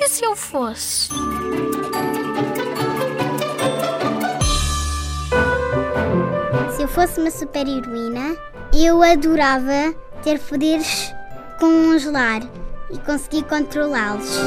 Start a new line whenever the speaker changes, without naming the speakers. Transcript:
E se eu fosse?
Se eu fosse uma super heroína, eu adorava ter poderes congelar e conseguir controlá-los.